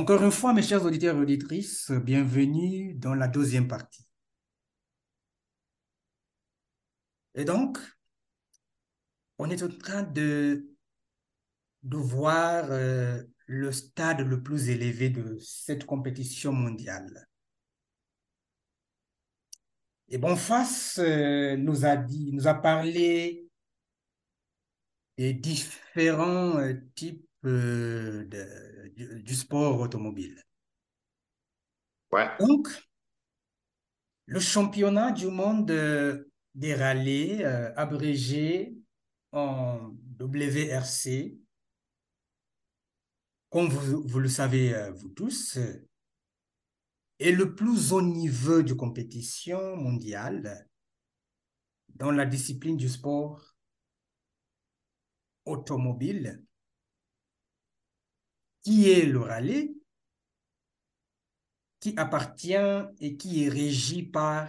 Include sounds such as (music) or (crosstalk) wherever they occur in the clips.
Encore une fois, mes chers auditeurs et auditrices, bienvenue dans la deuxième partie. Et donc, on est en train de, de voir euh, le stade le plus élevé de cette compétition mondiale. Et Bonface euh, nous a dit, nous a parlé des différents euh, types euh, de, du, du sport automobile. Ouais, Donc, le championnat du monde euh, des rallyes, euh, abrégé en WRC, comme vous, vous le savez, euh, vous tous, est le plus haut niveau de compétition mondiale dans la discipline du sport automobile, qui est le rallye, qui appartient et qui est régi par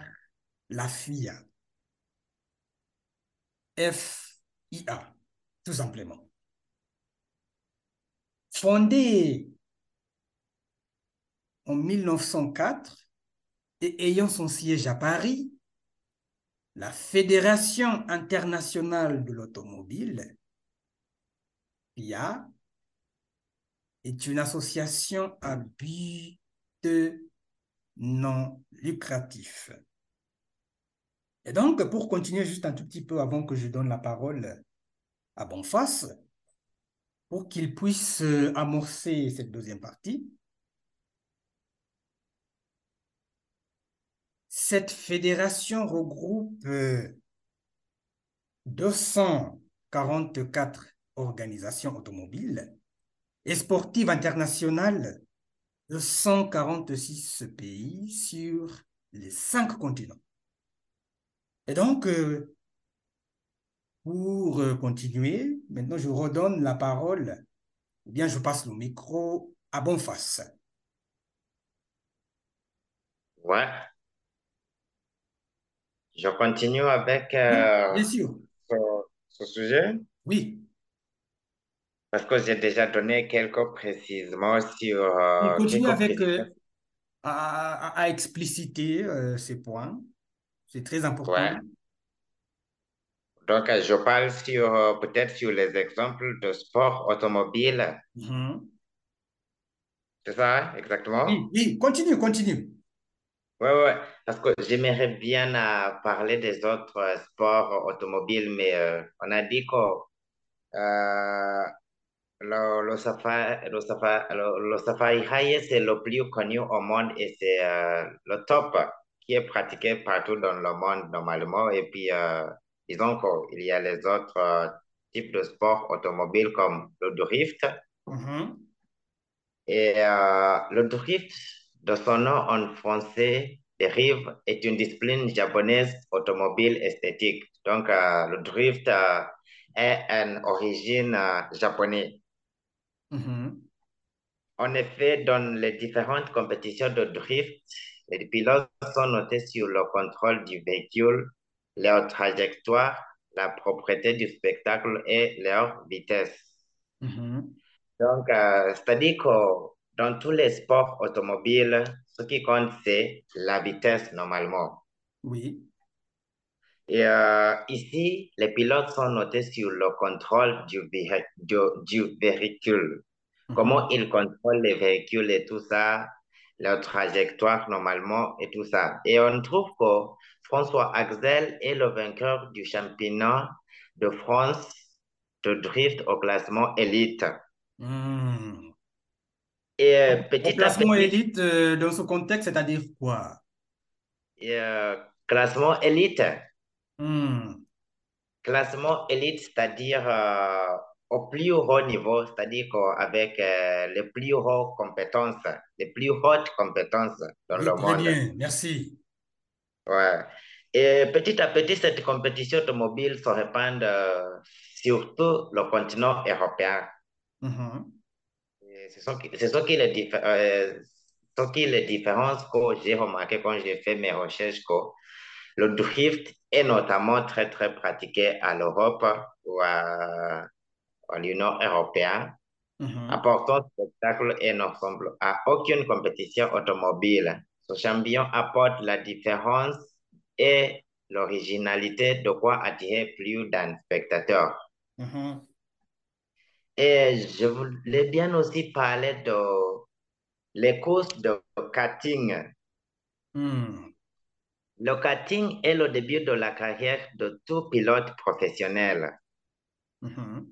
la FIA. FIA, tout simplement. Fondée en 1904 et ayant son siège à Paris, la Fédération internationale de l'automobile, FIA, est une association à but non lucratif. Et donc, pour continuer juste un tout petit peu avant que je donne la parole à Bonface, pour qu'il puisse amorcer cette deuxième partie, cette fédération regroupe euh, 244 organisations automobiles et sportives internationales de 146 pays sur les cinq continents. Et donc, euh, pour euh, continuer, maintenant je redonne la parole, ou bien je passe le micro à Bonface. ouais. Je continue avec euh, bien sûr. ce, ce sujet? Oui. Parce que j'ai déjà donné quelques précisions sur euh, continue avec euh, à, expliciter euh, ces points. C'est très important. Ouais. Donc, euh, je parle sur euh, peut-être sur les exemples de sport automobile. Mhm. C'est ça, Oui, exactement? oui, continue, continue. Ouais, ouais, parce que j'aimerais bien euh, parler des autres euh, sports automobiles, mais euh, on a dit que le, le safari, le safari, le, le safari high, c'est le plus connu au monde et c'est euh, le top qui est pratiqué partout dans le monde normalement. Et puis, euh, disons qu'il y a les autres euh, types de sports automobiles comme le drift. Et le drift, de son nom en français, dérive, est une discipline japonaise automobile esthétique. Donc, euh, le drift euh, est une origine japonaise. En effet, dans les différentes compétitions de drift, les pilotes sont notés sur le contrôle du véhicule, leur trajectoire, la propreté du spectacle et leur vitesse. Donc, euh, c'est-à-dire que dans tous les sports automobiles, ce qui compte, c'est la vitesse normalement. Oui. Et euh, ici, les pilotes sont notés sur le contrôle du, véhi- du, du véhicule. Mhm. Comment ils contrôlent les véhicules et tout ça, leur trajectoire normalement et tout ça. Et on trouve que François Axel est le vainqueur du championnat de France de drift au classement élite. Hmm. Et euh, petit classement petit, élite, euh, dans ce contexte, c'est-à-dire quoi? et, classement élite, Hmm. classement élite, c'est-à-dire euh, au plus haut niveau, c'est-à-dire qu'avec euh, les plus hautes compétences, les plus hautes compétences dans Oui, le très monde. bien, merci. Ouais. Et petit à petit, cette compétition automobile se répand euh, sur tout le continent européen. Et C'est ce qui, est diffé- euh, ce qui est la différence que j'ai remarqué quand j'ai fait mes recherches, que le drift est notamment très, très pratiqué à l'Europe ou à, à l'Union européenne. Mhm. apportant spectacle et ne ressemble à aucune compétition automobile. Ce champion apporte la différence et l'originalité de quoi attirer plus d'un spectateur. Mhm. Et je voulais bien aussi parler de les courses de karting. Hmm. Le karting est le début de la carrière de tout pilote professionnel. Mhm.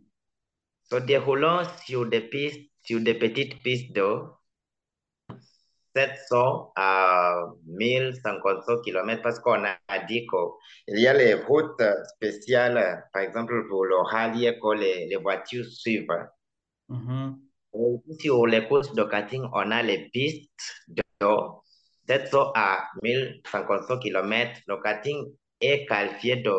Se déroulant sur des pistes, sur des petites pistes de 700 à 1150 km parce qu'on a dit qu'il y a les routes spéciales, par exemple pour le rallye que les, les voitures suivent. Et ici, sur les courses de karting, on a les pistes de 700 à 1150 km. Le karting est qualifié de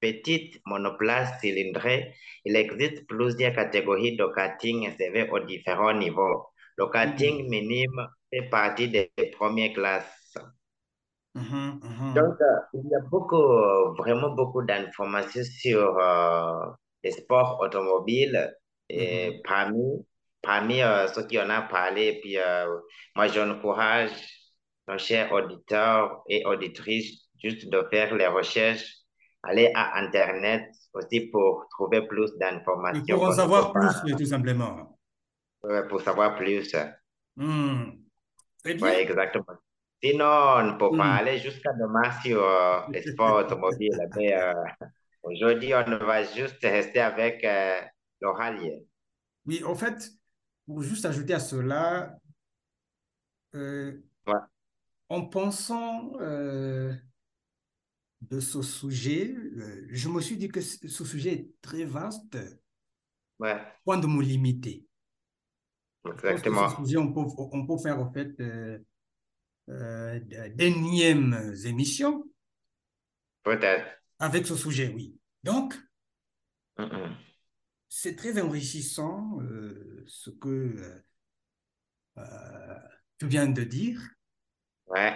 petite monoplace cylindrée. Il existe plusieurs catégories de karting servées aux différents niveaux. Le karting minime fait partie des premières classes. Mhm. Mhm. Donc, euh, il y a beaucoup, euh, vraiment beaucoup d'informations sur euh, les sports automobiles. Et parmi, parmi euh, ceux qui en ont parlé, puis euh, moi, j'encourage nos chers auditeurs et auditrices juste de faire les recherches, aller à Internet aussi pour trouver plus d'informations pour en ne savoir pas, plus, tout simplement. ouais, pour savoir plus. Hmm. Exactement. Sinon, on peut Hmm. parler jusqu'à demain sur euh, les sports (laughs) automobiles, mais euh, aujourd'hui, on va juste rester avec euh, le rallye. Oui, en fait, pour juste ajouter à cela, euh, Ouais, en pensant euh, de ce sujet, euh, je me suis dit que ce sujet est très vaste, ouais, point de me limiter. Exactement. sujet, on peut, on peut faire en fait euh, euh, d'énièmes émissions Peut-être. avec ce sujet, oui. Donc, c'est très enrichissant euh, ce que euh, tu viens de dire. Ouais,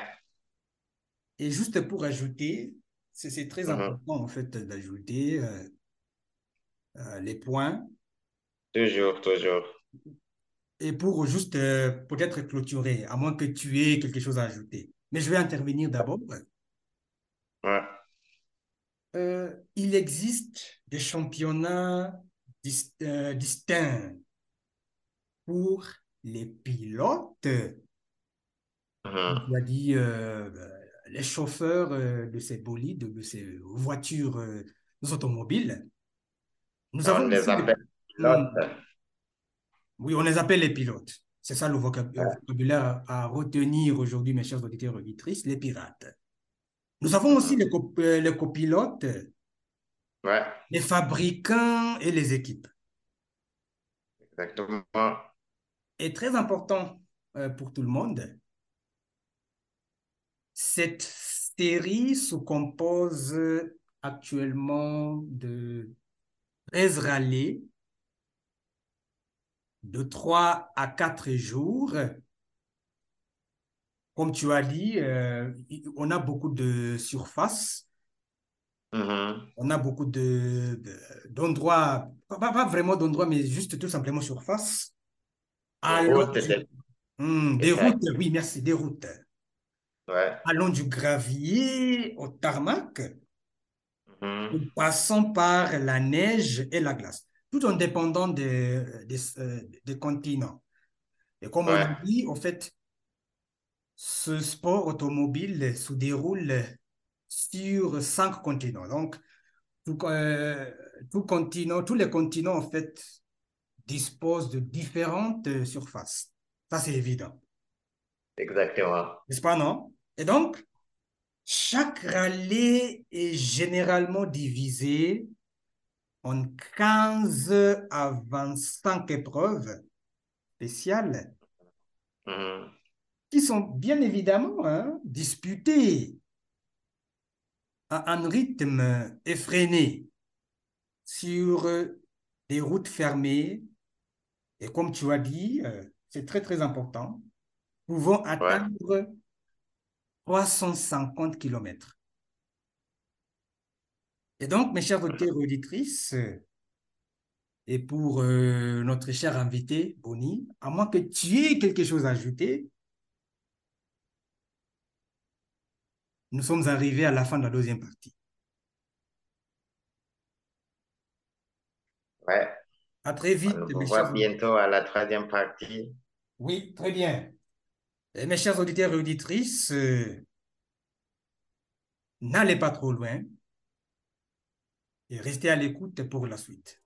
Et juste pour ajouter, c'est très mhm. important en fait d'ajouter euh, euh, les points Toujours, toujours. et pour juste euh, peut-être clôturer, à moins que tu aies quelque chose à ajouter. Mais je vais intervenir d'abord. Ouais, il existe des championnats dis- distincts pour les pilotes, mhm. tu as dit, euh, les chauffeurs euh, de ces bolides, de ces voitures, euh, automobiles. Nous On avons les appelle Hmm. pilotes. Oui, on les appelle les pilotes. C'est ça le vocabulaire à retenir aujourd'hui, mes chers auditeurs et auditrices, les pirates. Nous avons aussi les, cop- euh, les copilotes, Ouais, les fabricants et les équipes. exactement. Et très important pour tout le monde, cette série se compose actuellement de 13 rallyes de 3 à 4 jours. Comme tu as dit, euh, on a beaucoup de surface, Mhm. on a beaucoup de, de- d'endroits, pas, vraiment d'endroits, mais juste tout simplement surface. Routes Hmm, des exact. routes, oui, merci, des routes. Ouais. Allons du gravier au tarmac, en passant par la neige et la glace, tout en dépendant des, des, euh, des continents. Et comme on a dit, en fait, ce sport automobile se déroule sur cinq continents. Donc, tout, euh, tout continent, tous les continents, en fait, disposent de différentes surfaces. Ça, c'est évident. exactement. N'est-ce pas, non? Et donc, chaque rallye est généralement divisé en 15 à 25 épreuves spéciales Mhm. qui sont bien évidemment hein, disputées à un rythme effréné sur des routes fermées. Et comme tu as dit, euh, c'est très très important, pouvant Ouais, atteindre 350 km. Et donc, mes chers auditeurs et auditrices, Et pour euh, notre cher invité, Bonnie, à moins que tu aies quelque chose à ajouter, nous sommes arrivés à la fin de la deuxième partie. Ouais. À très vite. On mes se voit chers bientôt à la troisième partie. Oui, très bien. Et mes chers auditeurs et auditrices, euh, n'allez pas trop loin et restez à l'écoute pour la suite.